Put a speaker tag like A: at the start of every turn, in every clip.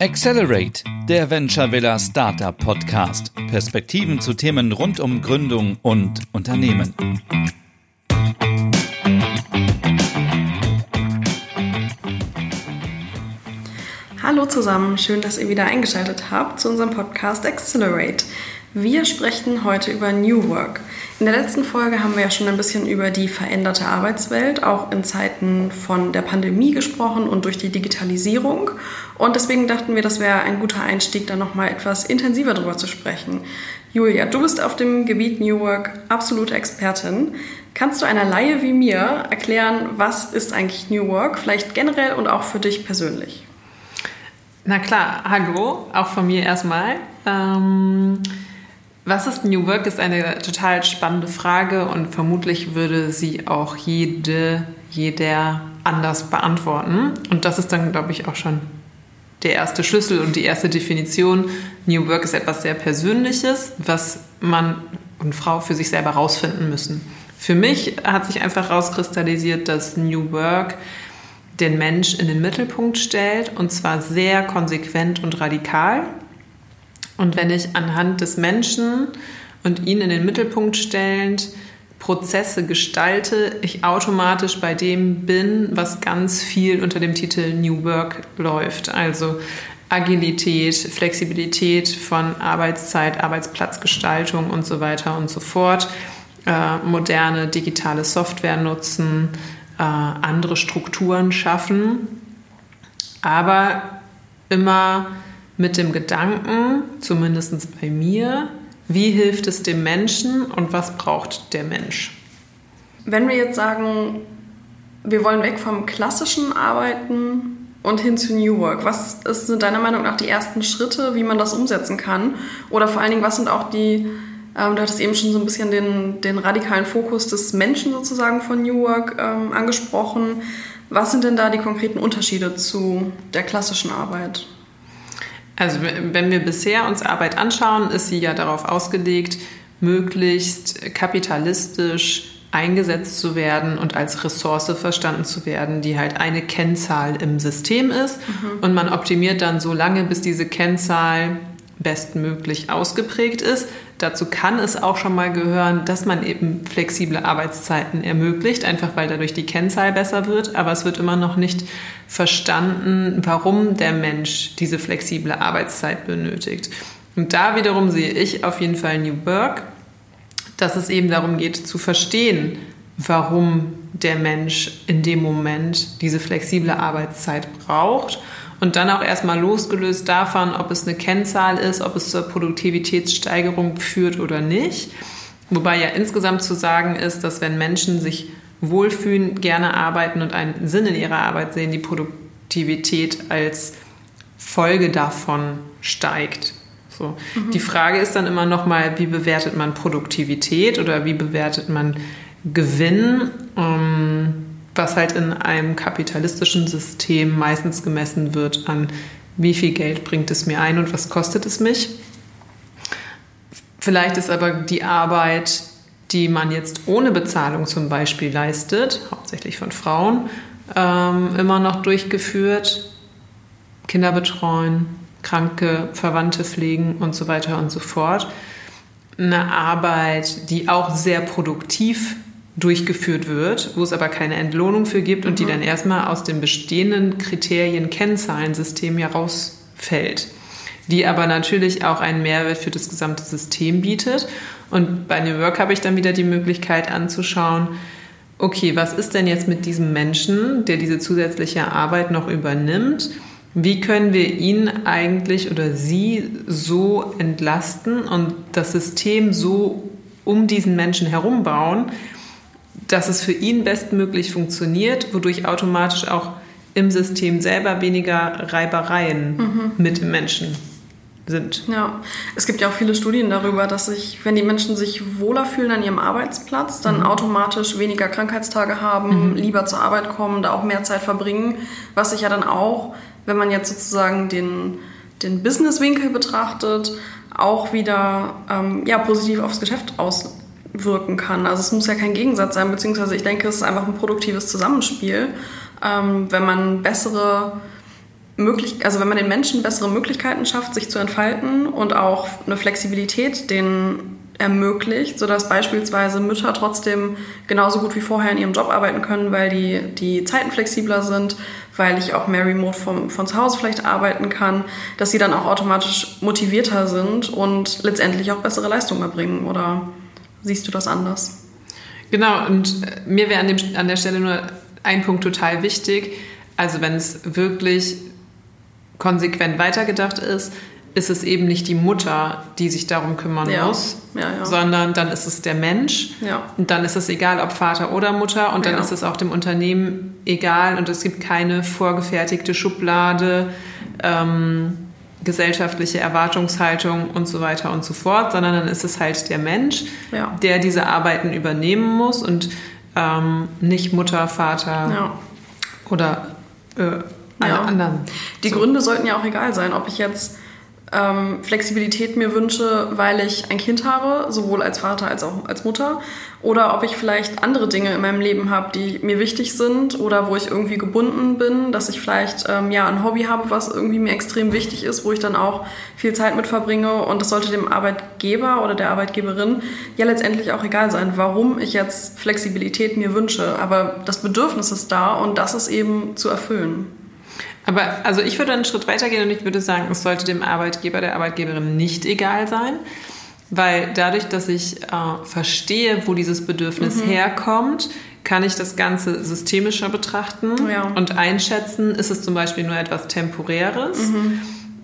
A: Accelerate, der Venture Villa Startup Podcast. Perspektiven zu Themen rund um Gründung und Unternehmen.
B: Hallo zusammen, schön, dass ihr wieder eingeschaltet habt zu unserem Podcast Accelerate. Wir sprechen heute über New Work. In der letzten Folge haben wir ja schon ein bisschen über die veränderte Arbeitswelt, auch in Zeiten von der Pandemie gesprochen und durch die Digitalisierung. Und deswegen dachten wir, das wäre ein guter Einstieg, da nochmal etwas intensiver drüber zu sprechen. Julia, du bist auf dem Gebiet New Work absolute Expertin. Kannst du einer Laie wie mir erklären, was ist eigentlich New Work, vielleicht generell und auch für dich persönlich?
C: Na klar, hallo, auch von mir erstmal. Ähm was ist New Work ist eine total spannende Frage und vermutlich würde sie auch jede, jeder anders beantworten. Und das ist dann, glaube ich, auch schon der erste Schlüssel und die erste Definition. New Work ist etwas sehr Persönliches, was man und Frau für sich selber rausfinden müssen. Für mich hat sich einfach rauskristallisiert, dass New Work den Mensch in den Mittelpunkt stellt und zwar sehr konsequent und radikal. Und wenn ich anhand des Menschen und ihn in den Mittelpunkt stellend Prozesse gestalte, ich automatisch bei dem bin, was ganz viel unter dem Titel New Work läuft. Also Agilität, Flexibilität von Arbeitszeit, Arbeitsplatzgestaltung und so weiter und so fort. Äh, moderne digitale Software nutzen, äh, andere Strukturen schaffen, aber immer mit dem Gedanken, zumindest bei mir, wie hilft es dem Menschen und was braucht der Mensch?
B: Wenn wir jetzt sagen, wir wollen weg vom klassischen Arbeiten und hin zu New Work, was sind deiner Meinung nach die ersten Schritte, wie man das umsetzen kann? Oder vor allen Dingen, was sind auch die, ähm, du hattest eben schon so ein bisschen den, den radikalen Fokus des Menschen sozusagen von New Work ähm, angesprochen. Was sind denn da die konkreten Unterschiede zu der klassischen Arbeit?
C: Also wenn wir bisher uns Arbeit anschauen, ist sie ja darauf ausgelegt, möglichst kapitalistisch eingesetzt zu werden und als Ressource verstanden zu werden, die halt eine Kennzahl im System ist. Mhm. Und man optimiert dann so lange, bis diese Kennzahl bestmöglich ausgeprägt ist. Dazu kann es auch schon mal gehören, dass man eben flexible Arbeitszeiten ermöglicht, einfach weil dadurch die Kennzahl besser wird. Aber es wird immer noch nicht verstanden, warum der Mensch diese flexible Arbeitszeit benötigt. Und da wiederum sehe ich auf jeden Fall New Work, dass es eben darum geht zu verstehen, warum der Mensch in dem Moment diese flexible Arbeitszeit braucht und dann auch erstmal losgelöst davon, ob es eine Kennzahl ist, ob es zur Produktivitätssteigerung führt oder nicht. Wobei ja insgesamt zu sagen ist, dass wenn Menschen sich wohlfühlen, gerne arbeiten und einen Sinn in ihrer Arbeit sehen, die Produktivität als Folge davon steigt. So. Mhm. Die Frage ist dann immer noch mal, wie bewertet man Produktivität oder wie bewertet man Gewinn? Ähm, was halt in einem kapitalistischen System meistens gemessen wird an wie viel Geld bringt es mir ein und was kostet es mich. Vielleicht ist aber die Arbeit, die man jetzt ohne Bezahlung zum Beispiel leistet, hauptsächlich von Frauen, ähm, immer noch durchgeführt. Kinder betreuen, kranke Verwandte pflegen und so weiter und so fort. Eine Arbeit, die auch sehr produktiv durchgeführt wird, wo es aber keine Entlohnung für gibt und die mhm. dann erstmal aus dem bestehenden Kriterien-Kennzahlensystem ja rausfällt. Die aber natürlich auch einen Mehrwert für das gesamte System bietet. Und bei New Work habe ich dann wieder die Möglichkeit anzuschauen, okay, was ist denn jetzt mit diesem Menschen, der diese zusätzliche Arbeit noch übernimmt? Wie können wir ihn eigentlich oder sie so entlasten und das System so um diesen Menschen herum bauen, dass es für ihn bestmöglich funktioniert, wodurch automatisch auch im System selber weniger Reibereien mhm. mit dem Menschen sind.
B: Ja, es gibt ja auch viele Studien darüber, dass sich, wenn die Menschen sich wohler fühlen an ihrem Arbeitsplatz, dann mhm. automatisch weniger Krankheitstage haben, mhm. lieber zur Arbeit kommen, da auch mehr Zeit verbringen, was sich ja dann auch, wenn man jetzt sozusagen den, den Business-Winkel betrachtet, auch wieder ähm, ja, positiv aufs Geschäft aus, wirken kann. Also es muss ja kein Gegensatz sein, beziehungsweise ich denke, es ist einfach ein produktives Zusammenspiel. Ähm, wenn man bessere möglich, also wenn man den Menschen bessere Möglichkeiten schafft, sich zu entfalten und auch eine Flexibilität denen ermöglicht, sodass beispielsweise Mütter trotzdem genauso gut wie vorher in ihrem Job arbeiten können, weil die, die Zeiten flexibler sind, weil ich auch mehr remote vom, von zu Hause vielleicht arbeiten kann, dass sie dann auch automatisch motivierter sind und letztendlich auch bessere Leistungen erbringen. Oder siehst du das anders?
C: Genau, und mir wäre an, an der Stelle nur ein Punkt total wichtig. Also wenn es wirklich konsequent weitergedacht ist, ist es eben nicht die Mutter, die sich darum kümmern ja. muss, ja, ja. sondern dann ist es der Mensch. Und dann ist es egal, ob Vater oder Mutter. Und dann ist es auch dem Unternehmen egal. Und es gibt keine vorgefertigte Schublade, ähm, gesellschaftliche Erwartungshaltung und so weiter und so fort, sondern dann ist es halt der Mensch, der diese Arbeiten übernehmen muss und ähm, nicht Mutter, Vater oder äh, alle anderen.
B: Die so. Gründe sollten ja auch egal sein, ob ich jetzt ähm, Flexibilität mir wünsche, weil ich ein Kind habe, sowohl als Vater als auch als Mutter, oder ob ich vielleicht andere Dinge in meinem Leben habe, die mir wichtig sind oder wo ich irgendwie gebunden bin, dass ich vielleicht ähm, ja ein Hobby habe, was irgendwie mir extrem wichtig ist, wo ich dann auch viel Zeit mit verbringe. Und das sollte dem Arbeitgeber oder der Arbeitgeberin ja letztendlich auch egal sein, warum ich jetzt Flexibilität mir wünsche, aber das Bedürfnis ist da und das ist eben zu erfüllen.
C: Aber also ich würde einen Schritt weiter gehen und ich würde sagen, es sollte dem Arbeitgeber, der Arbeitgeberin nicht egal sein. Weil dadurch, dass ich äh, verstehe, wo dieses Bedürfnis mhm. herkommt, kann ich das Ganze systemischer betrachten ja. und einschätzen, ist es zum Beispiel nur etwas Temporäres? Mhm.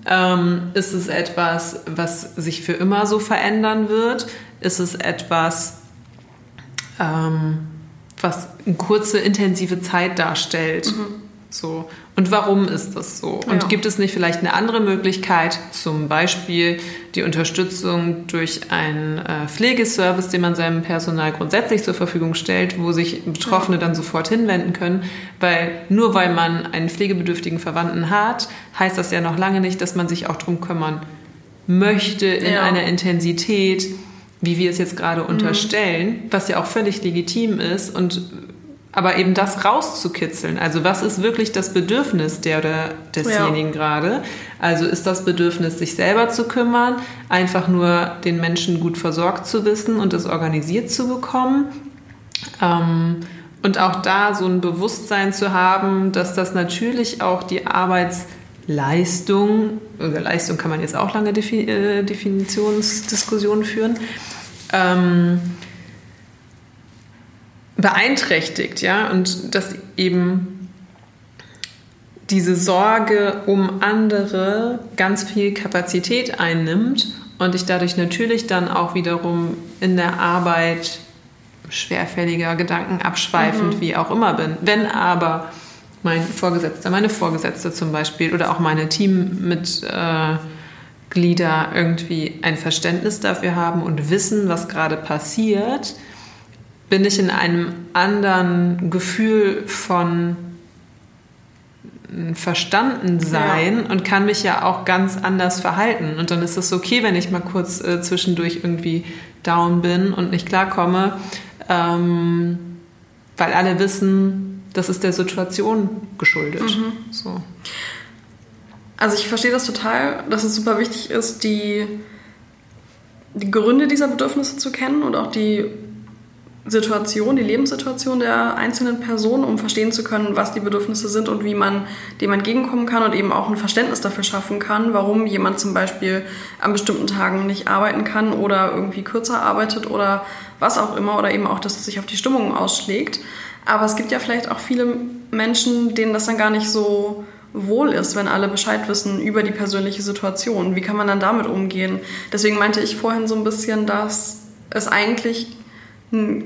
C: Ähm, ist es etwas, was sich für immer so verändern wird? Ist es etwas, ähm, was eine kurze, intensive Zeit darstellt? Mhm. So. Und warum ist das so? Und ja. gibt es nicht vielleicht eine andere Möglichkeit, zum Beispiel die Unterstützung durch einen äh, Pflegeservice, den man seinem Personal grundsätzlich zur Verfügung stellt, wo sich Betroffene ja. dann sofort hinwenden können? Weil nur weil man einen pflegebedürftigen Verwandten hat, heißt das ja noch lange nicht, dass man sich auch darum kümmern möchte in ja. einer Intensität, wie wir es jetzt gerade mhm. unterstellen, was ja auch völlig legitim ist und aber eben das rauszukitzeln. Also was ist wirklich das Bedürfnis der oder desjenigen ja. gerade? Also ist das Bedürfnis, sich selber zu kümmern, einfach nur den Menschen gut versorgt zu wissen und es organisiert zu bekommen? Ähm, und auch da so ein Bewusstsein zu haben, dass das natürlich auch die Arbeitsleistung, oder Leistung kann man jetzt auch lange Defi äh, Definitionsdiskussionen führen, ähm, beeinträchtigt, ja, und dass eben diese Sorge um andere ganz viel Kapazität einnimmt und ich dadurch natürlich dann auch wiederum in der Arbeit schwerfälliger, Gedanken abschweifend, mhm. wie auch immer bin. Wenn aber mein Vorgesetzter, meine Vorgesetzte zum Beispiel oder auch meine Teammitglieder irgendwie ein Verständnis dafür haben und wissen, was gerade passiert, bin ich in einem anderen Gefühl von verstanden sein ja. und kann mich ja auch ganz anders verhalten. Und dann ist es okay, wenn ich mal kurz äh, zwischendurch irgendwie down bin und nicht klarkomme, ähm, weil alle wissen, das ist der Situation geschuldet. Mhm. So.
B: Also ich verstehe das total, dass es super wichtig ist, die, die Gründe dieser Bedürfnisse zu kennen und auch die Situation, die Lebenssituation der einzelnen Person, um verstehen zu können, was die Bedürfnisse sind und wie man dem entgegenkommen kann und eben auch ein Verständnis dafür schaffen kann, warum jemand zum Beispiel an bestimmten Tagen nicht arbeiten kann oder irgendwie kürzer arbeitet oder was auch immer oder eben auch, dass es sich auf die Stimmung ausschlägt. Aber es gibt ja vielleicht auch viele Menschen, denen das dann gar nicht so wohl ist, wenn alle Bescheid wissen über die persönliche Situation. Wie kann man dann damit umgehen? Deswegen meinte ich vorhin so ein bisschen, dass es eigentlich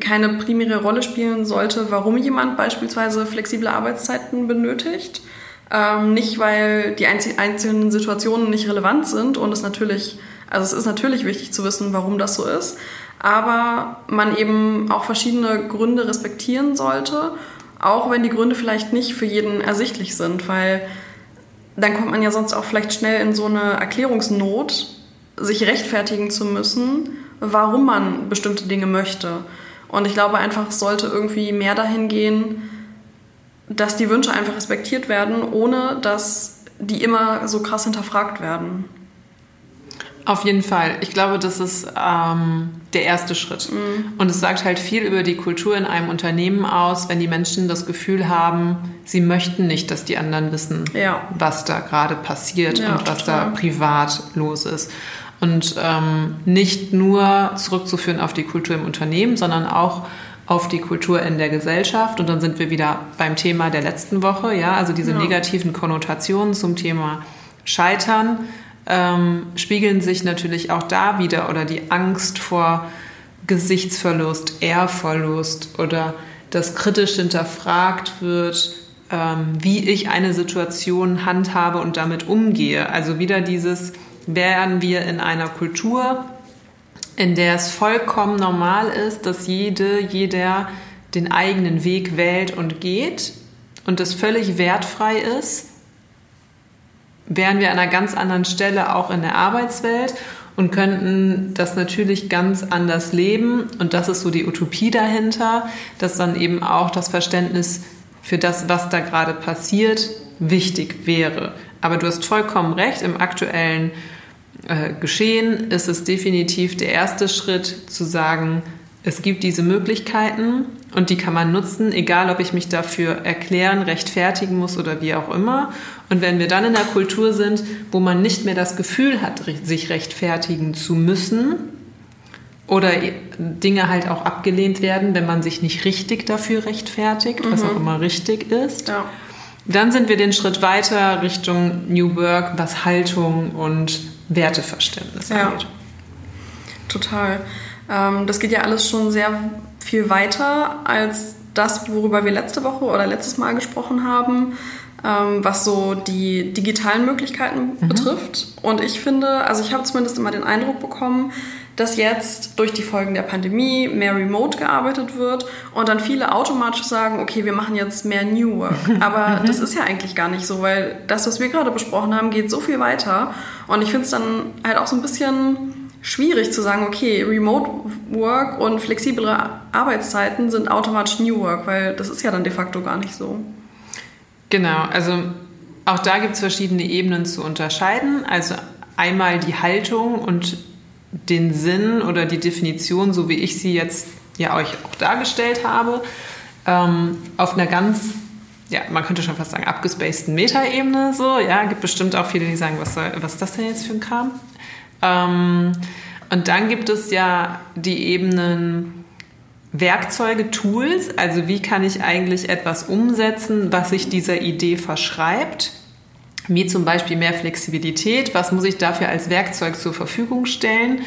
B: keine primäre Rolle spielen sollte, warum jemand beispielsweise flexible Arbeitszeiten benötigt. Ähm, nicht, weil die einzelnen Situationen nicht relevant sind und es natürlich, also es ist natürlich wichtig zu wissen, warum das so ist, aber man eben auch verschiedene Gründe respektieren sollte, auch wenn die Gründe vielleicht nicht für jeden ersichtlich sind, weil dann kommt man ja sonst auch vielleicht schnell in so eine Erklärungsnot, sich rechtfertigen zu müssen warum man bestimmte Dinge möchte. Und ich glaube einfach, es sollte irgendwie mehr dahin gehen, dass die Wünsche einfach respektiert werden, ohne dass die immer so krass hinterfragt werden.
C: Auf jeden Fall. Ich glaube, das ist ähm, der erste Schritt. Mhm. Und es sagt halt viel über die Kultur in einem Unternehmen aus, wenn die Menschen das Gefühl haben, sie möchten nicht, dass die anderen wissen, ja. was da gerade passiert ja, und was total. da privat los ist. Und ähm, nicht nur zurückzuführen auf die Kultur im Unternehmen, sondern auch auf die Kultur in der Gesellschaft. Und dann sind wir wieder beim Thema der letzten Woche, ja, also diese ja. negativen Konnotationen zum Thema Scheitern ähm, spiegeln sich natürlich auch da wieder oder die Angst vor Gesichtsverlust, Ehrverlust oder dass kritisch hinterfragt wird, ähm, wie ich eine Situation handhabe und damit umgehe. Also wieder dieses, wären wir in einer Kultur, in der es vollkommen normal ist, dass jede, jeder den eigenen Weg wählt und geht und es völlig wertfrei ist, wären wir an einer ganz anderen Stelle auch in der Arbeitswelt und könnten das natürlich ganz anders leben. Und das ist so die Utopie dahinter, dass dann eben auch das Verständnis für das, was da gerade passiert, wichtig wäre. Aber du hast vollkommen recht, im aktuellen äh, Geschehen ist es definitiv der erste Schritt zu sagen, es gibt diese Möglichkeiten und die kann man nutzen, egal ob ich mich dafür erklären, rechtfertigen muss oder wie auch immer. Und wenn wir dann in der Kultur sind, wo man nicht mehr das Gefühl hat, sich rechtfertigen zu müssen oder Dinge halt auch abgelehnt werden, wenn man sich nicht richtig dafür rechtfertigt, mhm. was auch immer richtig ist, ja. dann sind wir den Schritt weiter Richtung New Work, was Haltung und Werteverständnis ja. angeht.
B: Total. Ähm, das geht ja alles schon sehr viel weiter als das, worüber wir letzte Woche oder letztes Mal gesprochen haben, ähm, was so die digitalen Möglichkeiten mhm. betrifft. Und ich finde, also ich habe zumindest immer den Eindruck bekommen, dass jetzt durch die Folgen der Pandemie mehr remote gearbeitet wird und dann viele automatisch sagen, okay, wir machen jetzt mehr New Work. Aber mhm. das ist ja eigentlich gar nicht so, weil das, was wir gerade besprochen haben, geht so viel weiter. Und ich finde es dann halt auch so ein bisschen schwierig zu sagen, okay, Remote Work und flexiblere Arbeitszeiten sind automatisch New Work, weil das ist ja dann de facto gar nicht so.
C: Genau, also auch da gibt es verschiedene Ebenen zu unterscheiden. Also einmal die Haltung und den Sinn oder die Definition, so wie ich sie jetzt ja euch auch dargestellt habe, ähm, auf einer ganz, ja, man könnte schon fast sagen, abgespaceden Metaebene so. Ja, gibt bestimmt auch viele, die sagen, was, soll, was ist das denn jetzt für ein Kram? Ähm, und dann gibt es ja die Ebenen Werkzeuge, Tools, also wie kann ich eigentlich etwas umsetzen, was sich dieser Idee verschreibt, wie zum Beispiel mehr Flexibilität, was muss ich dafür als Werkzeug zur Verfügung stellen.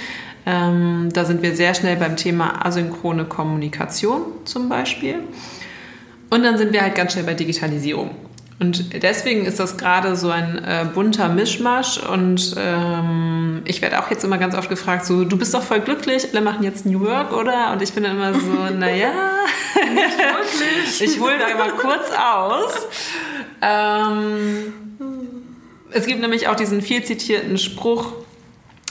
C: Ähm, da sind wir sehr schnell beim Thema asynchrone Kommunikation zum Beispiel. Und dann sind wir halt ganz schnell bei Digitalisierung. Und deswegen ist das gerade so ein äh, bunter Mischmasch. Und ähm, ich werde auch jetzt immer ganz oft gefragt, so, du bist doch voll glücklich, alle machen jetzt New Work, oder? Und ich bin dann immer so, naja, ich hole da immer kurz aus. Ähm, es gibt nämlich auch diesen viel zitierten Spruch,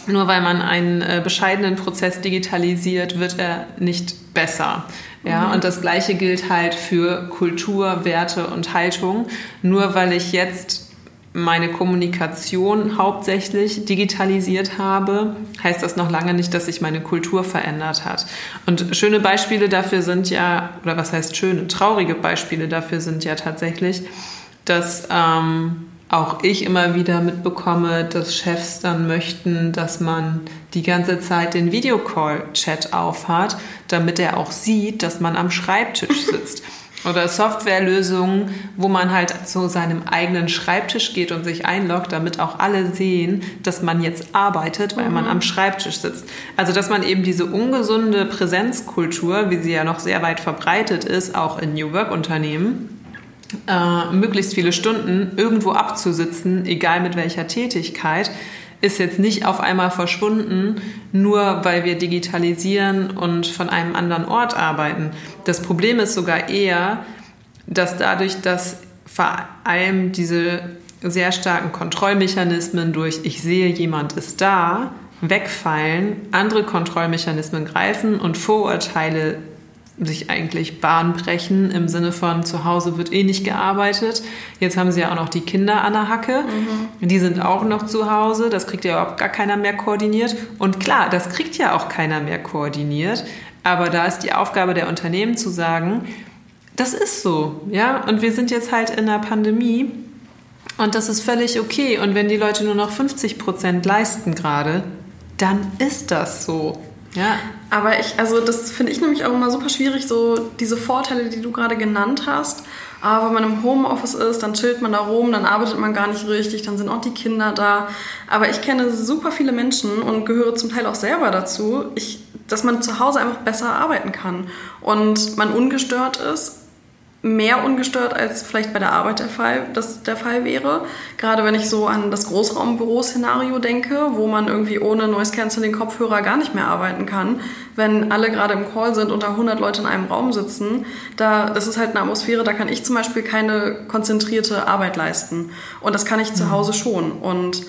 C: nur weil man einen äh, bescheidenen Prozess digitalisiert, wird er nicht besser. Ja, mhm. und das Gleiche gilt halt für Kultur, Werte und Haltung. Nur weil ich jetzt meine Kommunikation hauptsächlich digitalisiert habe, heißt das noch lange nicht, dass sich meine Kultur verändert hat. Und schöne Beispiele dafür sind ja, oder was heißt schöne, traurige Beispiele dafür sind ja tatsächlich, dass ähm, auch ich immer wieder mitbekomme, dass Chefs dann möchten, dass man die ganze Zeit den Videocall-Chat aufhat, damit er auch sieht, dass man am Schreibtisch sitzt. Oder Softwarelösungen, wo man halt zu seinem eigenen Schreibtisch geht und sich einloggt, damit auch alle sehen, dass man jetzt arbeitet, weil mhm. man am Schreibtisch sitzt. Also, dass man eben diese ungesunde Präsenzkultur, wie sie ja noch sehr weit verbreitet ist, auch in New Work-Unternehmen, äh, möglichst viele Stunden irgendwo abzusitzen, egal mit welcher Tätigkeit, ist jetzt nicht auf einmal verschwunden, nur weil wir digitalisieren und von einem anderen Ort arbeiten. Das Problem ist sogar eher, dass dadurch, dass vor allem diese sehr starken Kontrollmechanismen durch ich sehe, jemand ist da, wegfallen, andere Kontrollmechanismen greifen und Vorurteile sich eigentlich Bahn brechen im Sinne von zu Hause wird eh nicht gearbeitet. Jetzt haben sie ja auch noch die Kinder an der Hacke. Mhm. Die sind auch noch zu Hause. Das kriegt ja überhaupt gar keiner mehr koordiniert. Und klar, das kriegt ja auch keiner mehr koordiniert. Aber da ist die Aufgabe der Unternehmen zu sagen, das ist so, ja. Und wir sind jetzt halt in einer Pandemie und das ist völlig okay. Und wenn die Leute nur noch 50 Prozent leisten gerade, dann ist das so. Ja.
B: Aber ich, also das finde ich nämlich auch immer super schwierig, so diese Vorteile, die du gerade genannt hast. Aber wenn man im Homeoffice ist, dann chillt man da rum, dann arbeitet man gar nicht richtig, dann sind auch die Kinder da. Aber ich kenne super viele Menschen und gehöre zum Teil auch selber dazu, ich, dass man zu Hause einfach besser arbeiten kann und man ungestört ist mehr ungestört als vielleicht bei der Arbeit der Fall, das der Fall wäre. Gerade wenn ich so an das Großraumbüro-Szenario denke, wo man irgendwie ohne Noise Cancelling Kopfhörer gar nicht mehr arbeiten kann, wenn alle gerade im Call sind und da 100 Leute in einem Raum sitzen, da, das ist halt eine Atmosphäre, da kann ich zum Beispiel keine konzentrierte Arbeit leisten. Und das kann ich zu mhm. Hause schon. Und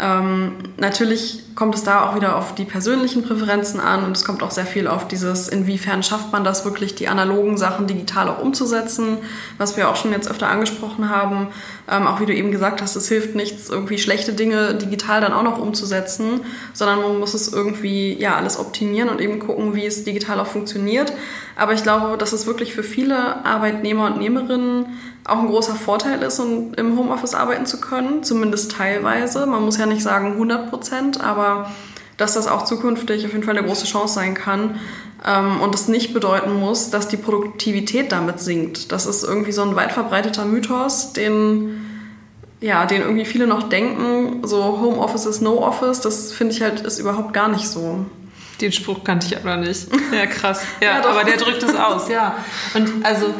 B: ähm, natürlich kommt es da auch wieder auf die persönlichen Präferenzen an und es kommt auch sehr viel auf dieses, inwiefern schafft man das wirklich, die analogen Sachen digital auch umzusetzen, was wir auch schon jetzt öfter angesprochen haben. Ähm, auch wie du eben gesagt hast, es hilft nichts, irgendwie schlechte Dinge digital dann auch noch umzusetzen, sondern man muss es irgendwie ja alles optimieren und eben gucken, wie es digital auch funktioniert. Aber ich glaube, dass es wirklich für viele Arbeitnehmer und Nehmerinnen auch ein großer Vorteil ist, um im Homeoffice arbeiten zu können, zumindest teilweise. Man muss ja nicht sagen 100 Prozent, aber dass das auch zukünftig auf jeden Fall eine große Chance sein kann ähm, und es nicht bedeuten muss, dass die Produktivität damit sinkt. Das ist irgendwie so ein weit verbreiteter Mythos, den ja, den irgendwie viele noch denken, so Homeoffice ist No Office, das finde ich halt ist überhaupt gar nicht so.
C: Den Spruch kannte ich aber nicht. Ja, krass. Ja, ja aber der drückt es aus, ja. Und also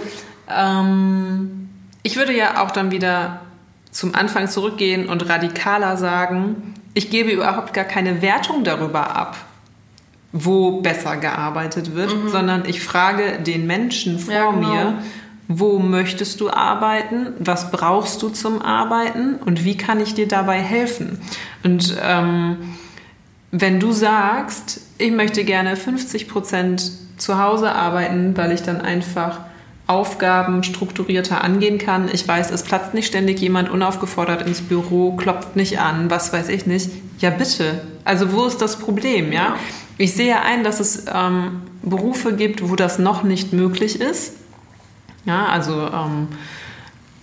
C: ähm, ich würde ja auch dann wieder zum Anfang zurückgehen und radikaler sagen, ich gebe überhaupt gar keine Wertung darüber ab, wo besser gearbeitet wird, mhm. sondern ich frage den Menschen vor ja, genau. mir, wo möchtest du arbeiten, was brauchst du zum Arbeiten und wie kann ich dir dabei helfen? Und ähm, wenn du sagst, ich möchte gerne 50 Prozent zu Hause arbeiten, weil ich dann einfach Aufgaben strukturierter angehen kann. Ich weiß, es platzt nicht ständig jemand unaufgefordert ins Büro, klopft nicht an, was weiß ich nicht. Ja, bitte. Also wo ist das Problem, ja? Ich sehe ein, dass es ähm, Berufe gibt, wo das noch nicht möglich ist. Ja, also ähm,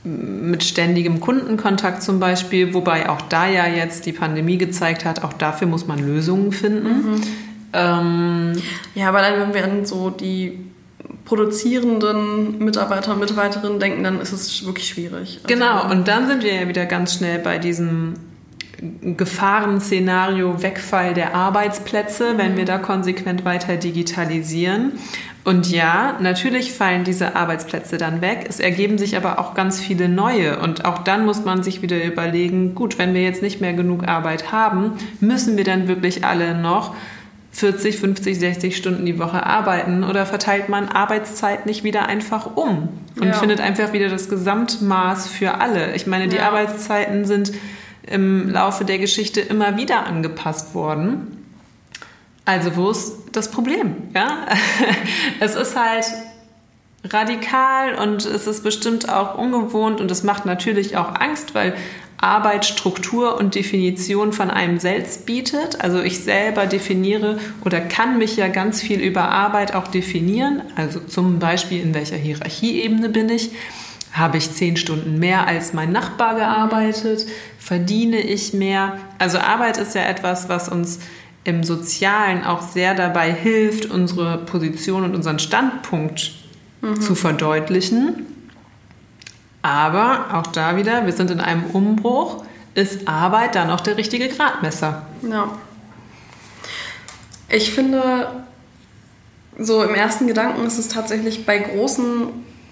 C: mit ständigem Kundenkontakt zum Beispiel, wobei auch da ja jetzt die Pandemie gezeigt hat, auch dafür muss man Lösungen finden. Mhm.
B: Ähm, ja, aber dann, wenn wir an so die produzierenden Mitarbeiter und Mitarbeiterinnen denken, dann ist es wirklich schwierig.
C: Also genau, und dann sind wir ja wieder ganz schnell bei diesem Gefahrenszenario Wegfall der Arbeitsplätze, wenn wir da konsequent weiter digitalisieren. Und ja, natürlich fallen diese Arbeitsplätze dann weg. Es ergeben sich aber auch ganz viele neue. Und auch dann muss man sich wieder überlegen, gut, wenn wir jetzt nicht mehr genug Arbeit haben, müssen wir dann wirklich alle noch 40, 50, 60 Stunden die Woche arbeiten oder verteilt man Arbeitszeit nicht wieder einfach um und ja. findet einfach wieder das Gesamtmaß für alle? Ich meine, die ja. Arbeitszeiten sind im Laufe der Geschichte immer wieder angepasst worden. Also wo ist das Problem? Ja? Es ist halt radikal und es ist bestimmt auch ungewohnt und es macht natürlich auch Angst, weil Arbeit Struktur und Definition von einem selbst bietet. Also ich selber definiere oder kann mich ja ganz viel über Arbeit auch definieren. Also zum Beispiel in welcher Hierarchieebene bin ich. Habe ich zehn Stunden mehr als mein Nachbar gearbeitet? Verdiene ich mehr? Also Arbeit ist ja etwas, was uns im Sozialen auch sehr dabei hilft, unsere Position und unseren Standpunkt mhm. zu verdeutlichen. Aber auch da wieder, wir sind in einem Umbruch. Ist Arbeit dann auch der richtige Gradmesser?
B: Ja. Ich finde, so im ersten Gedanken ist es tatsächlich bei großen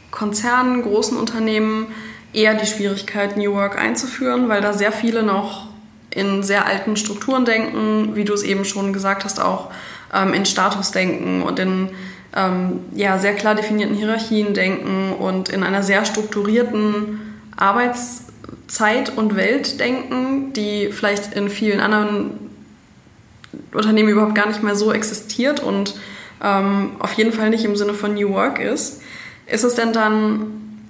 B: Konzernen, großen Unternehmen eher die Schwierigkeit, New Work einzuführen, weil da sehr viele noch in sehr alten Strukturen denken, wie du es eben schon gesagt hast, auch ähm, in Status denken und in ähm, ja, sehr klar definierten Hierarchien denken und in einer sehr strukturierten Arbeitszeit und Welt denken, die vielleicht in vielen anderen Unternehmen überhaupt gar nicht mehr so existiert und ähm, auf jeden Fall nicht im Sinne von New Work ist. Ist es denn dann,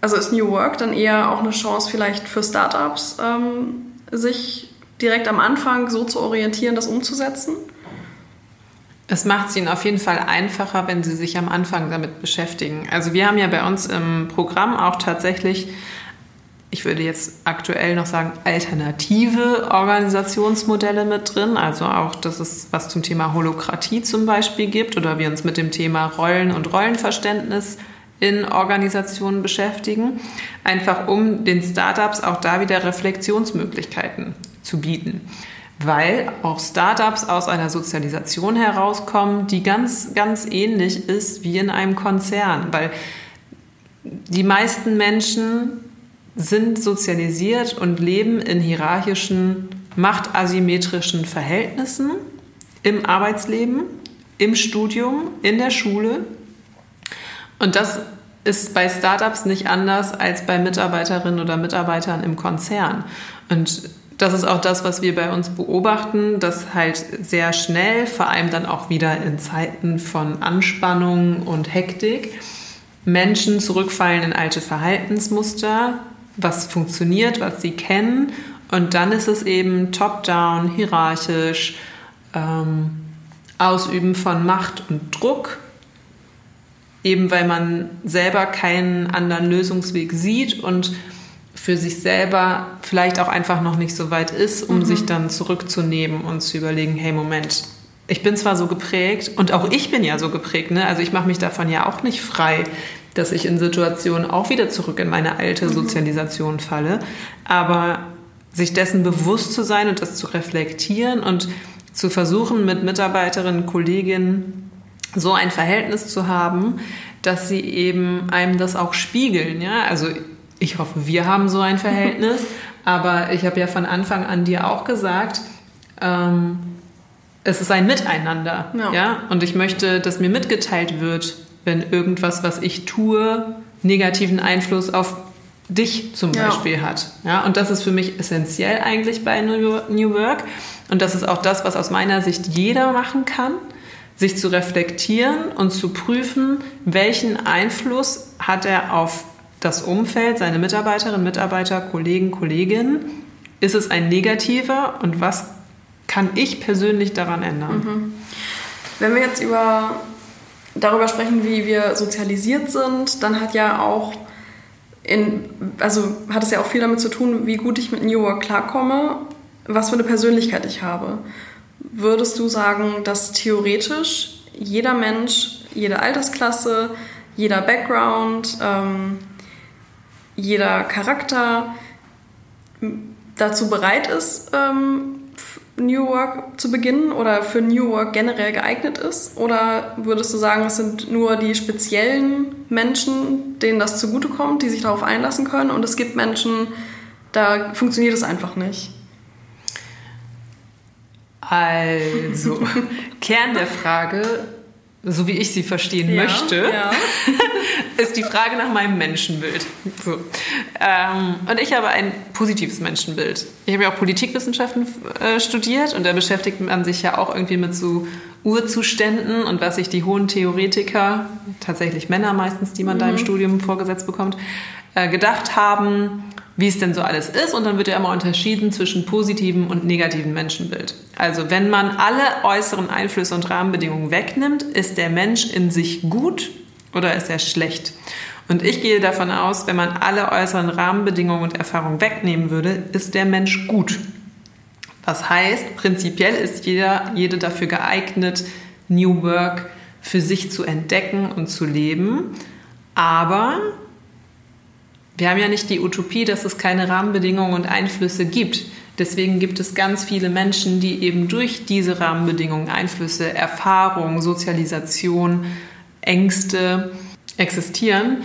B: also ist New Work dann eher auch eine Chance vielleicht für Startups, ähm, sich direkt am Anfang so zu orientieren, das umzusetzen?
C: Es macht es ihnen auf jeden Fall einfacher, wenn sie sich am Anfang damit beschäftigen. Also wir haben ja bei uns im Programm auch tatsächlich, ich würde jetzt aktuell noch sagen, alternative Organisationsmodelle mit drin. Also auch, dass es was zum Thema Holokratie zum Beispiel gibt oder wir uns mit dem Thema Rollen und Rollenverständnis in Organisationen beschäftigen, einfach um den Startups auch da wieder Reflexionsmöglichkeiten zu bieten weil auch Startups aus einer Sozialisation herauskommen, die ganz, ganz ähnlich ist wie in einem Konzern, weil die meisten Menschen sind sozialisiert und leben in hierarchischen, machtasymmetrischen Verhältnissen im Arbeitsleben, im Studium, in der Schule. Und das ist bei Startups nicht anders als bei Mitarbeiterinnen oder Mitarbeitern im Konzern. Und das ist auch das, was wir bei uns beobachten, dass halt sehr schnell, vor allem dann auch wieder in Zeiten von Anspannung und Hektik, Menschen zurückfallen in alte Verhaltensmuster, was funktioniert, was sie kennen. Und dann ist es eben top-down, hierarchisch, ähm, Ausüben von Macht und Druck, eben weil man selber keinen anderen Lösungsweg sieht und für sich selber vielleicht auch einfach noch nicht so weit ist, um mhm. sich dann zurückzunehmen und zu überlegen, hey Moment, ich bin zwar so geprägt und auch ich bin ja so geprägt, ne? also ich mache mich davon ja auch nicht frei, dass ich in Situationen auch wieder zurück in meine alte mhm. Sozialisation falle, aber sich dessen bewusst zu sein und das zu reflektieren und zu versuchen, mit Mitarbeiterinnen, Kolleginnen so ein Verhältnis zu haben, dass sie eben einem das auch spiegeln. Ja? Also ich hoffe, wir haben so ein Verhältnis. Aber ich habe ja von Anfang an dir auch gesagt, ähm, es ist ein Miteinander. Ja. ja. Und ich möchte, dass mir mitgeteilt wird, wenn irgendwas, was ich tue, negativen Einfluss auf dich zum Beispiel ja. hat. Ja, und das ist für mich essentiell eigentlich bei New Work. Und das ist auch das, was aus meiner Sicht jeder machen kann, sich zu reflektieren und zu prüfen, welchen Einfluss hat er auf das Umfeld, seine Mitarbeiterinnen, Mitarbeiter, Kollegen, Kolleginnen, ist es ein negativer und was kann ich persönlich daran ändern? Mhm.
B: Wenn wir jetzt über, darüber sprechen, wie wir sozialisiert sind, dann hat ja auch in, also hat es ja auch viel damit zu tun, wie gut ich mit New Work klarkomme, was für eine Persönlichkeit ich habe. Würdest du sagen, dass theoretisch jeder Mensch, jede Altersklasse, jeder Background, ähm, jeder Charakter dazu bereit ist, ähm, New Work zu beginnen oder für New Work generell geeignet ist? Oder würdest du sagen, es sind nur die speziellen Menschen, denen das zugutekommt, die sich darauf einlassen können und es gibt Menschen, da funktioniert es einfach nicht?
C: Also, Kern der Frage so wie ich sie verstehen ja, möchte, ja. ist die Frage nach meinem Menschenbild. So. Ähm, und ich habe ein positives Menschenbild. Ich habe ja auch Politikwissenschaften äh, studiert und da beschäftigt man sich ja auch irgendwie mit so Urzuständen und was sich die hohen Theoretiker, tatsächlich Männer meistens, die man mhm. da im mhm. Studium vorgesetzt bekommt, äh, gedacht haben, wie es denn so alles ist. Und dann wird ja immer unterschieden zwischen positivem und negativem Menschenbild. Also wenn man alle äußeren Einflüsse und Rahmenbedingungen wegnimmt, ist der Mensch in sich gut oder ist er schlecht? Und ich gehe davon aus, wenn man alle äußeren Rahmenbedingungen und Erfahrungen wegnehmen würde, ist der Mensch gut. Was heißt, prinzipiell ist jeder, jede dafür geeignet, New Work für sich zu entdecken und zu leben. Aber wir haben ja nicht die Utopie, dass es keine Rahmenbedingungen und Einflüsse gibt. Deswegen gibt es ganz viele Menschen, die eben durch diese Rahmenbedingungen, Einflüsse, Erfahrung, Sozialisation, Ängste existieren,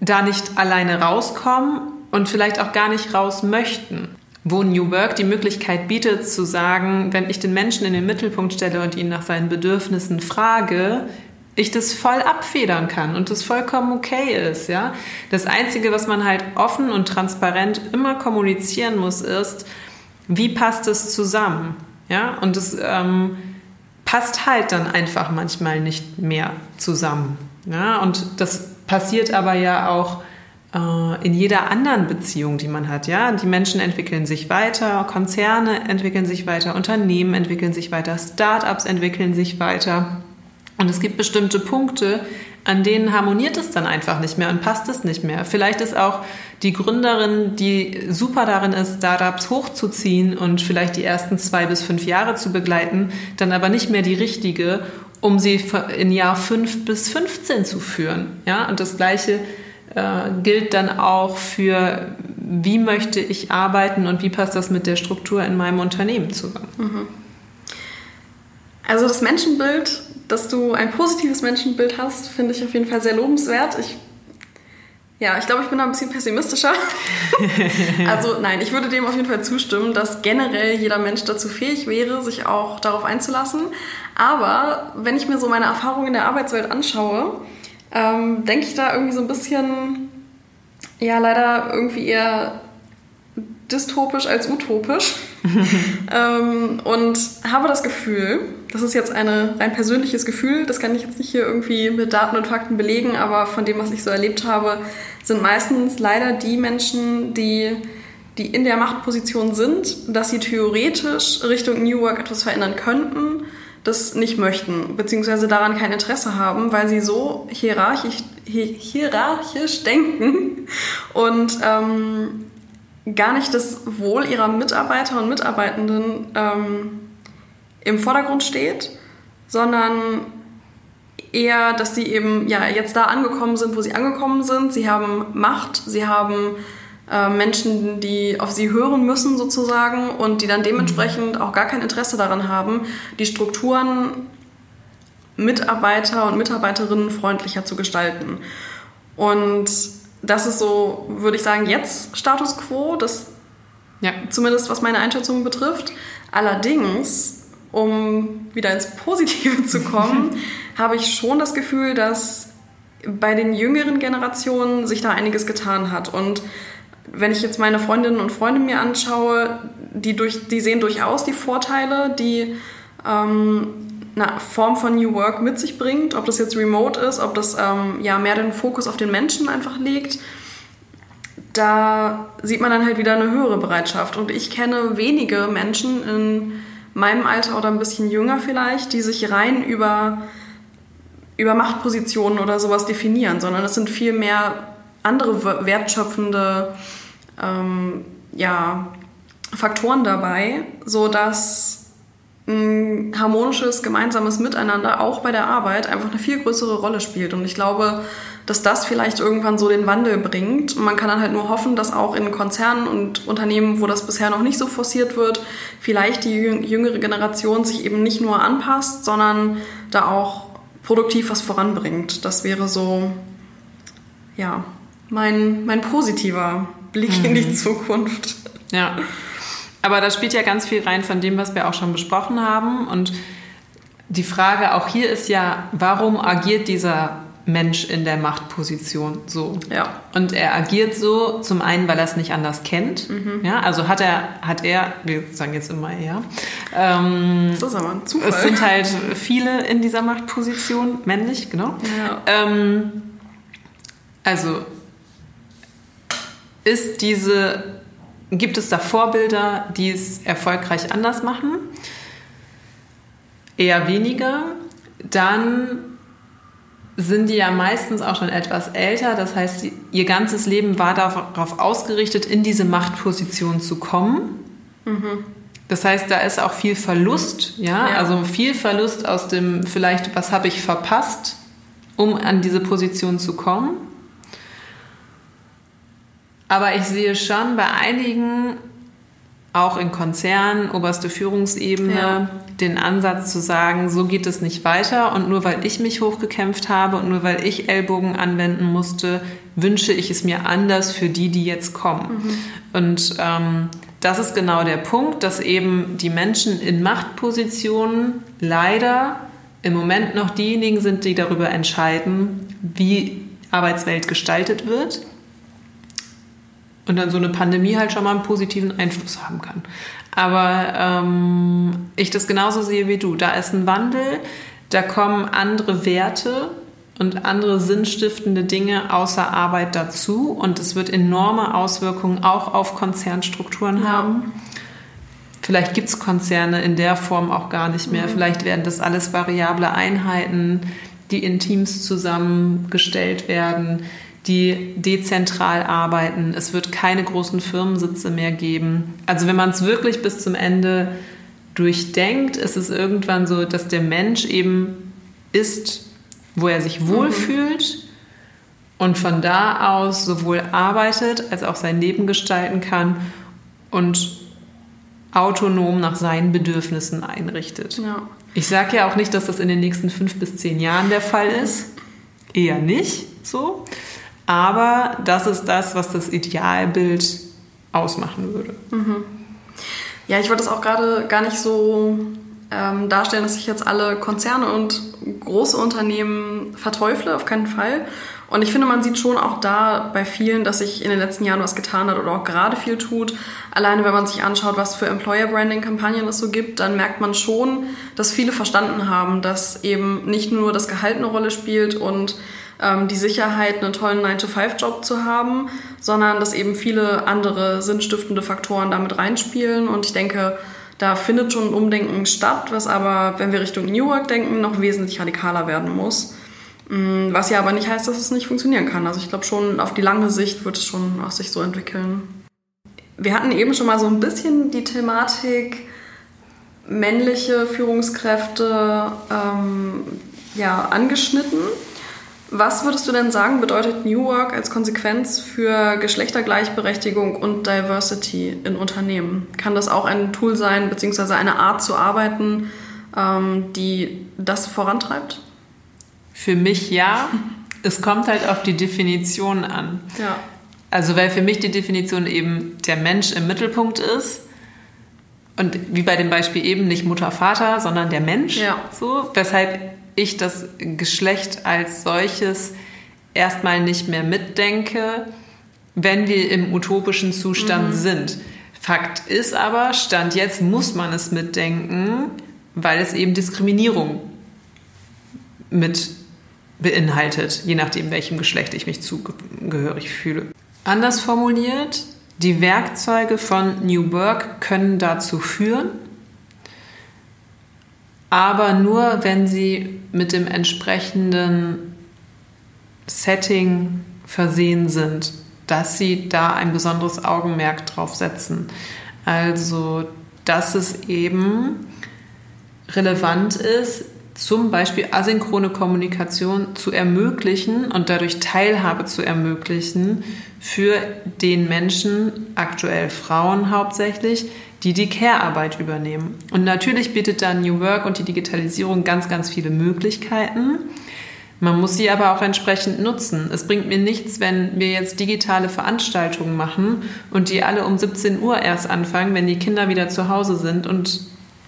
C: da nicht alleine rauskommen und vielleicht auch gar nicht raus möchten. Wo New Work die Möglichkeit bietet zu sagen, wenn ich den Menschen in den Mittelpunkt stelle und ihn nach seinen Bedürfnissen frage, ich das voll abfedern kann und das vollkommen okay ist, ja. Das Einzige, was man halt offen und transparent immer kommunizieren muss, ist, wie passt es zusammen, ja. Und das ähm, passt halt dann einfach manchmal nicht mehr zusammen. Ja, und das passiert aber ja auch äh, in jeder anderen Beziehung, die man hat. Ja, die Menschen entwickeln sich weiter, Konzerne entwickeln sich weiter, Unternehmen entwickeln sich weiter, Startups entwickeln sich weiter. Und es gibt bestimmte Punkte, an denen harmoniert es dann einfach nicht mehr und passt es nicht mehr. Vielleicht ist auch die Gründerin, die super darin ist, Startups hochzuziehen und vielleicht die ersten zwei bis fünf Jahre zu begleiten, dann aber nicht mehr die richtige, um sie in Jahr fünf bis 15 zu führen. Ja, und das Gleiche äh, gilt dann auch für, wie möchte ich arbeiten und wie passt das mit der Struktur in meinem Unternehmen zusammen. Mhm.
B: Also das Menschenbild, dass du ein positives Menschenbild hast, finde ich auf jeden Fall sehr lobenswert. Ich, ja, ich glaube, ich bin da ein bisschen pessimistischer. also nein, ich würde dem auf jeden Fall zustimmen, dass generell jeder Mensch dazu fähig wäre, sich auch darauf einzulassen. Aber wenn ich mir so meine Erfahrungen in der Arbeitswelt anschaue, ähm, denke ich da irgendwie so ein bisschen, ja, leider irgendwie eher dystopisch als utopisch. ähm, und habe das Gefühl, das ist jetzt ein rein persönliches Gefühl, das kann ich jetzt nicht hier irgendwie mit Daten und Fakten belegen, aber von dem, was ich so erlebt habe, sind meistens leider die Menschen, die, die in der Machtposition sind, dass sie theoretisch Richtung New Work etwas verändern könnten, das nicht möchten, beziehungsweise daran kein Interesse haben, weil sie so hierarchisch, hierarchisch denken und ähm, gar nicht das Wohl ihrer Mitarbeiter und Mitarbeitenden ähm, im Vordergrund steht, sondern eher, dass sie eben ja jetzt da angekommen sind, wo sie angekommen sind. Sie haben Macht, sie haben äh, Menschen, die auf sie hören müssen sozusagen und die dann dementsprechend auch gar kein Interesse daran haben, die Strukturen Mitarbeiter und Mitarbeiterinnen freundlicher zu gestalten. Und das ist so, würde ich sagen, jetzt Status quo, das ja. zumindest was meine Einschätzung betrifft. Allerdings, um wieder ins Positive zu kommen, habe ich schon das Gefühl, dass bei den jüngeren Generationen sich da einiges getan hat. Und wenn ich jetzt meine Freundinnen und Freunde mir anschaue, die, durch, die sehen durchaus die Vorteile, die ähm, eine Form von New Work mit sich bringt, ob das jetzt remote ist, ob das ähm, ja mehr den Fokus auf den Menschen einfach legt, da sieht man dann halt wieder eine höhere Bereitschaft. Und ich kenne wenige Menschen in meinem Alter oder ein bisschen jünger vielleicht, die sich rein über, über Machtpositionen oder sowas definieren, sondern es sind viel mehr andere wertschöpfende ähm, ja, Faktoren dabei, sodass ein harmonisches, gemeinsames Miteinander auch bei der Arbeit einfach eine viel größere Rolle spielt. Und ich glaube, dass das vielleicht irgendwann so den Wandel bringt. Und man kann dann halt nur hoffen, dass auch in Konzernen und Unternehmen, wo das bisher noch nicht so forciert wird, vielleicht die jüngere Generation sich eben nicht nur anpasst, sondern da auch produktiv was voranbringt. Das wäre so, ja, mein, mein positiver Blick mhm. in die mhm. Zukunft.
C: Ja. Aber da spielt ja ganz viel rein von dem, was wir auch schon besprochen haben. Und die Frage auch hier ist ja, warum agiert dieser Mensch in der Machtposition so?
B: Ja.
C: Und er agiert so, zum einen, weil er es nicht anders kennt. Mhm. Ja, also hat er, hat er, wir sagen jetzt immer er. Ähm,
B: das ist aber ein Zufall.
C: Es sind halt viele in dieser Machtposition, männlich, genau. Ja. Ähm, also ist diese Gibt es da Vorbilder, die es erfolgreich anders machen? Eher weniger. Dann sind die ja meistens auch schon etwas älter. Das heißt, ihr ganzes Leben war darauf ausgerichtet, in diese Machtposition zu kommen. Mhm. Das heißt, da ist auch viel Verlust, ja? ja, also viel Verlust aus dem vielleicht, was habe ich verpasst, um an diese Position zu kommen. Aber ich sehe schon bei einigen, auch in Konzernen, oberste Führungsebene, ja. den Ansatz zu sagen, so geht es nicht weiter und nur weil ich mich hochgekämpft habe und nur weil ich Ellbogen anwenden musste, wünsche ich es mir anders für die, die jetzt kommen. Mhm. Und ähm, das ist genau der Punkt, dass eben die Menschen in Machtpositionen leider im Moment noch diejenigen sind, die darüber entscheiden, wie Arbeitswelt gestaltet wird Und dann so eine Pandemie halt schon mal einen positiven Einfluss haben kann. Aber ähm, ich das genauso sehe wie du. Da ist ein Wandel, da kommen andere Werte und andere sinnstiftende Dinge außer Arbeit dazu. Und es wird enorme Auswirkungen auch auf Konzernstrukturen ja. haben. Vielleicht gibt es Konzerne in der Form auch gar nicht mehr. Mhm. Vielleicht werden das alles variable Einheiten, die in Teams zusammengestellt werden die dezentral arbeiten. Es wird keine großen Firmensitze mehr geben. Also wenn man es wirklich bis zum Ende durchdenkt, ist es irgendwann so, dass der Mensch eben ist, wo er sich wohlfühlt mhm. und von da aus sowohl arbeitet als auch sein Leben gestalten kann und autonom nach seinen Bedürfnissen einrichtet. Ja. Ich sage ja auch nicht, dass das in den nächsten fünf bis zehn Jahren der Fall ist. Eher nicht so. Aber das ist das, was das Idealbild ausmachen würde.
B: Mhm. Ja, ich wollte das auch gerade gar nicht so ähm, darstellen, dass ich jetzt alle Konzerne und große Unternehmen verteufle, auf keinen Fall. Und ich finde, man sieht schon auch da bei vielen, dass sich in den letzten Jahren was getan hat oder auch gerade viel tut. Alleine wenn man sich anschaut, was für Employer Branding Kampagnen es so gibt, dann merkt man schon, dass viele verstanden haben, dass eben nicht nur das Gehalt eine Rolle spielt und ähm, die Sicherheit, einen tollen 9-to-5-Job zu haben, sondern dass eben viele andere sinnstiftende Faktoren damit reinspielen. Und ich denke, da findet schon ein Umdenken statt, was aber, wenn wir Richtung New Work denken, noch wesentlich radikaler werden muss. Mm, was ja aber nicht heißt, dass es nicht funktionieren kann. Also ich glaube schon, auf die lange Sicht wird es schon auch sich so entwickeln. Wir hatten eben schon mal so ein bisschen die Thematik männliche Führungskräfte ähm, ja, angeschnitten. Was würdest du denn sagen, bedeutet New Work als Konsequenz für Geschlechtergleichberechtigung und Diversity in Unternehmen? Kann das auch ein Tool sein, beziehungsweise eine Art zu arbeiten, ähm, die das vorantreibt?
C: Für mich ja. Es kommt halt auf die Definition an. Ja. Also, weil für mich die Definition eben der Mensch im Mittelpunkt ist. Und wie bei dem Beispiel eben nicht Mutter, Vater, sondern der Mensch. Ja. So, weshalb ich das Geschlecht als solches erstmal nicht mehr mitdenke, wenn wir im utopischen Zustand mhm. sind. Fakt ist aber, Stand jetzt muss man es mitdenken, weil es eben Diskriminierung mit beinhaltet, je nachdem, welchem Geschlecht ich mich zugehörig fühle. Anders formuliert, die Werkzeuge von New Work können dazu führen, aber nur wenn sie mit dem entsprechenden Setting versehen sind, dass sie da ein besonderes Augenmerk drauf setzen. Also, dass es eben relevant ist, zum Beispiel asynchrone Kommunikation zu ermöglichen und dadurch Teilhabe zu ermöglichen für den Menschen, aktuell Frauen hauptsächlich, die die Care-Arbeit übernehmen. Und natürlich bietet da New Work und die Digitalisierung ganz, ganz viele Möglichkeiten. Man muss sie aber auch entsprechend nutzen. Es bringt mir nichts, wenn wir jetzt digitale Veranstaltungen machen und die alle um 17 Uhr erst anfangen, wenn die Kinder wieder zu Hause sind und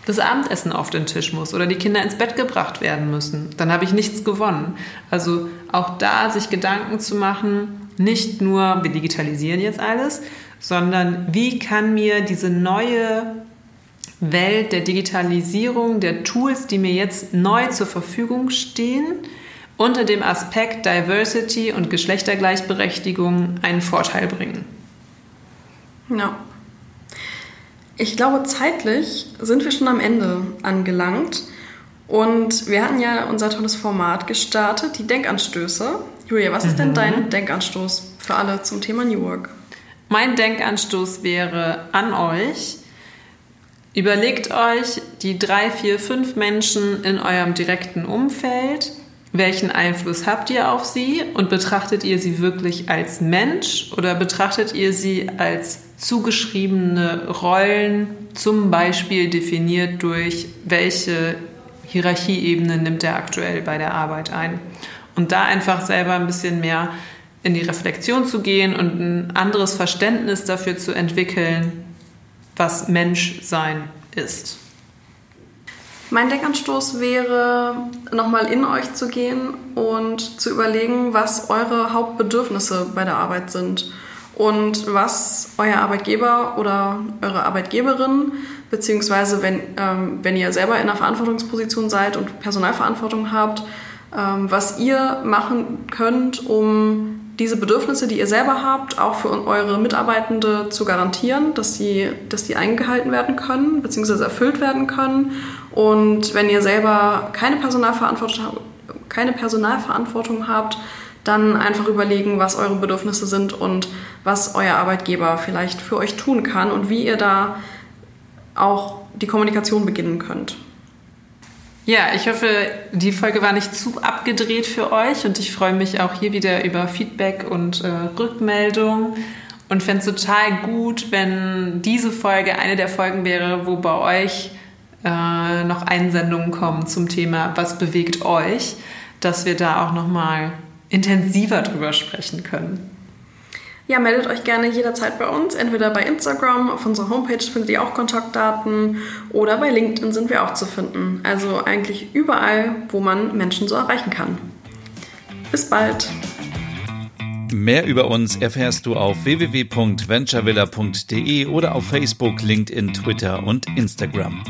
C: das Abendessen auf den Tisch muss oder die Kinder ins Bett gebracht werden müssen. Dann habe ich nichts gewonnen. Also auch da sich Gedanken zu machen, nicht nur, wir digitalisieren jetzt alles, sondern wie kann mir diese neue Welt der Digitalisierung, der Tools, die mir jetzt neu zur Verfügung stehen, unter dem Aspekt Diversity und Geschlechtergleichberechtigung einen Vorteil bringen.
B: Ja. Ich glaube, zeitlich sind wir schon am Ende angelangt. Und wir hatten ja unser tolles Format gestartet, die Denkanstöße. Julia, was ist mhm. denn dein Denkanstoß für alle zum Thema New Work?
C: Mein Denkanstoß wäre an euch, überlegt euch die drei, vier, fünf Menschen in eurem direkten Umfeld, welchen Einfluss habt ihr auf sie und betrachtet ihr sie wirklich als Mensch oder betrachtet ihr sie als zugeschriebene Rollen, zum Beispiel definiert durch welche Hierarchieebene nimmt er aktuell bei der Arbeit ein. Und da einfach selber ein bisschen mehr in die Reflexion zu gehen und ein anderes Verständnis dafür zu entwickeln, was Menschsein ist.
B: Mein Denkanstoß wäre, nochmal in euch zu gehen und zu überlegen, was eure Hauptbedürfnisse bei der Arbeit sind. und was euer Arbeitgeber oder eure Arbeitgeberin, beziehungsweise wenn, ähm, wenn ihr selber in einer Verantwortungsposition seid und Personalverantwortung habt, ähm, was ihr machen könnt, um diese Bedürfnisse, die ihr selber habt, auch für eure Mitarbeitende zu garantieren, dass sie, dass die eingehalten werden können, beziehungsweise erfüllt werden können. Und wenn ihr selber keine Personalverantwortung, keine Personalverantwortung habt, dann einfach überlegen, was eure Bedürfnisse sind und was euer Arbeitgeber vielleicht für euch tun kann und wie ihr da auch die Kommunikation beginnen könnt.
C: Ja, ich hoffe, die Folge war nicht zu abgedreht für euch und ich freue mich auch hier wieder über Feedback und äh, Rückmeldung und fände es total gut, wenn diese Folge eine der Folgen wäre, wo bei euch äh, noch Einsendungen kommen zum Thema, was bewegt euch, dass wir da auch nochmal intensiver drüber sprechen können.
B: Ja, meldet euch gerne jederzeit bei uns, entweder bei Instagram, auf unserer Homepage findet ihr auch Kontaktdaten oder bei LinkedIn sind wir auch zu finden. Also eigentlich überall, wo man Menschen so erreichen kann. Bis bald!
A: Mehr über uns erfährst du auf www.venturevilla.de oder auf Facebook, LinkedIn, Twitter und Instagram.